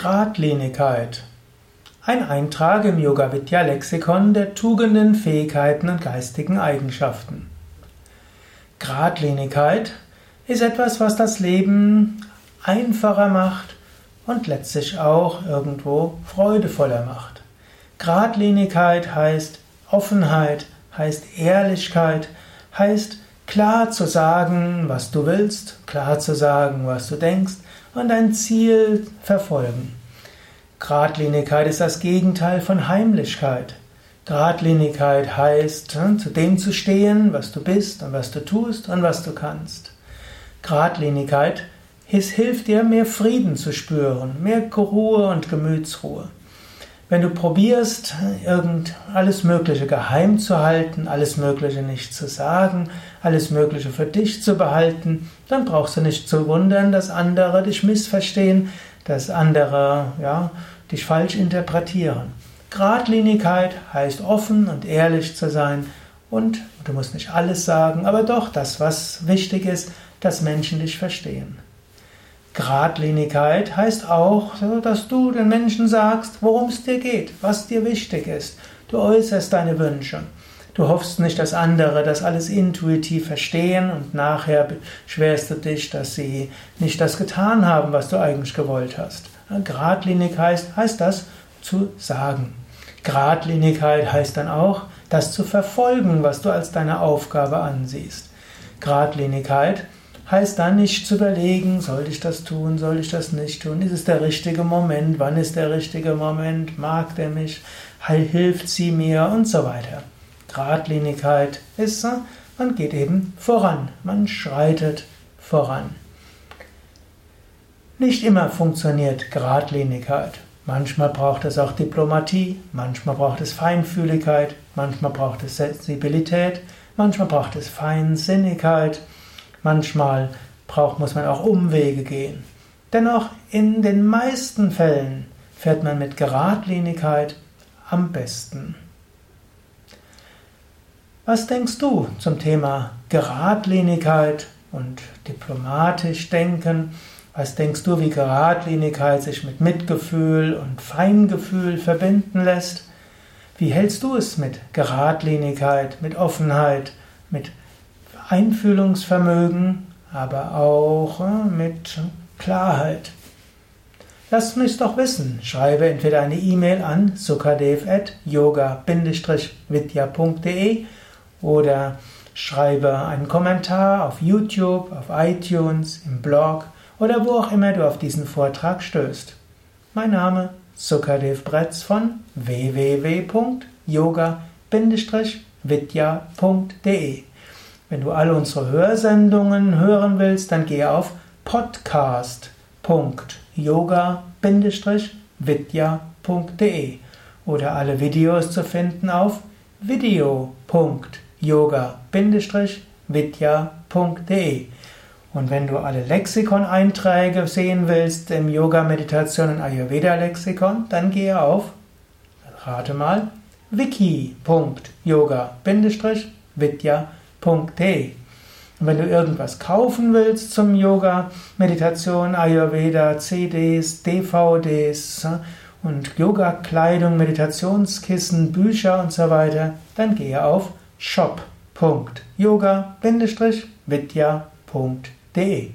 Gradlinigkeit. Ein Eintrag im Yoga Vidya Lexikon der Tugenden, Fähigkeiten und geistigen Eigenschaften. Gradlinigkeit ist etwas, was das Leben einfacher macht und letztlich auch irgendwo freudevoller macht. Gradlinigkeit heißt Offenheit, heißt Ehrlichkeit, heißt klar zu sagen, was du willst, klar zu sagen, was du denkst und dein Ziel verfolgen. Gradlinigkeit ist das Gegenteil von Heimlichkeit. Gradlinigkeit heißt, hm, zu dem zu stehen, was du bist und was du tust und was du kannst. Gradlinigkeit hilft dir, mehr Frieden zu spüren, mehr Ruhe und Gemütsruhe. Wenn du probierst, irgend alles Mögliche geheim zu halten, alles Mögliche nicht zu sagen, alles Mögliche für dich zu behalten, dann brauchst du nicht zu wundern, dass andere dich missverstehen, dass andere ja, dich falsch interpretieren. Gradlinigkeit heißt offen und ehrlich zu sein und du musst nicht alles sagen, aber doch das, was wichtig ist, dass Menschen dich verstehen. Gradlinigkeit heißt auch, dass du den Menschen sagst, worum es dir geht, was dir wichtig ist. Du äußerst deine Wünsche. Du hoffst nicht, dass andere das alles intuitiv verstehen und nachher beschwerst du dich, dass sie nicht das getan haben, was du eigentlich gewollt hast. Gradlinig heißt, heißt das zu sagen. Gradlinigkeit heißt dann auch, das zu verfolgen, was du als deine Aufgabe ansiehst. Gradlinigkeit heißt dann nicht zu überlegen, soll ich das tun, soll ich das nicht tun, ist es der richtige Moment, wann ist der richtige Moment, mag der mich, hilft sie mir? Und so weiter. Gradlinigkeit ist, man geht eben voran, man schreitet voran. Nicht immer funktioniert Gradlinigkeit. Manchmal braucht es auch Diplomatie, manchmal braucht es Feinfühligkeit, manchmal braucht es Sensibilität, manchmal braucht es Feinsinnigkeit, Manchmal braucht, muss man auch Umwege gehen. Dennoch, in den meisten Fällen fährt man mit Geradlinigkeit am besten. Was denkst du zum Thema Geradlinigkeit und diplomatisch denken? Was denkst du, wie Geradlinigkeit sich mit Mitgefühl und Feingefühl verbinden lässt? Wie hältst du es mit Geradlinigkeit, mit Offenheit, mit Einfühlungsvermögen, aber auch äh, mit Klarheit. Lass mich doch wissen. Schreibe entweder eine E-Mail an sukadev.yoga-vidya.de oder schreibe einen Kommentar auf YouTube, auf iTunes, im Blog oder wo auch immer du auf diesen Vortrag stößt. Mein Name Sukadev Bretz von www.yoga-vidya.de wenn du alle unsere Hörsendungen hören willst, dann gehe auf podcast.yoga-vidya.de oder alle Videos zu finden auf video.yoga-vidya.de. Und wenn du alle Lexikon-Einträge sehen willst im Yoga, Meditation und Ayurveda Lexikon, dann gehe auf, rate mal, wiki.yoga-vidya.de www.yoga-vidya.de. Und wenn du irgendwas kaufen willst zum Yoga, Meditation, Ayurveda, CDs, DVDs und Yoga-Kleidung, Meditationskissen, Bücher und so weiter, dann gehe auf shop.yoga-vidya.de.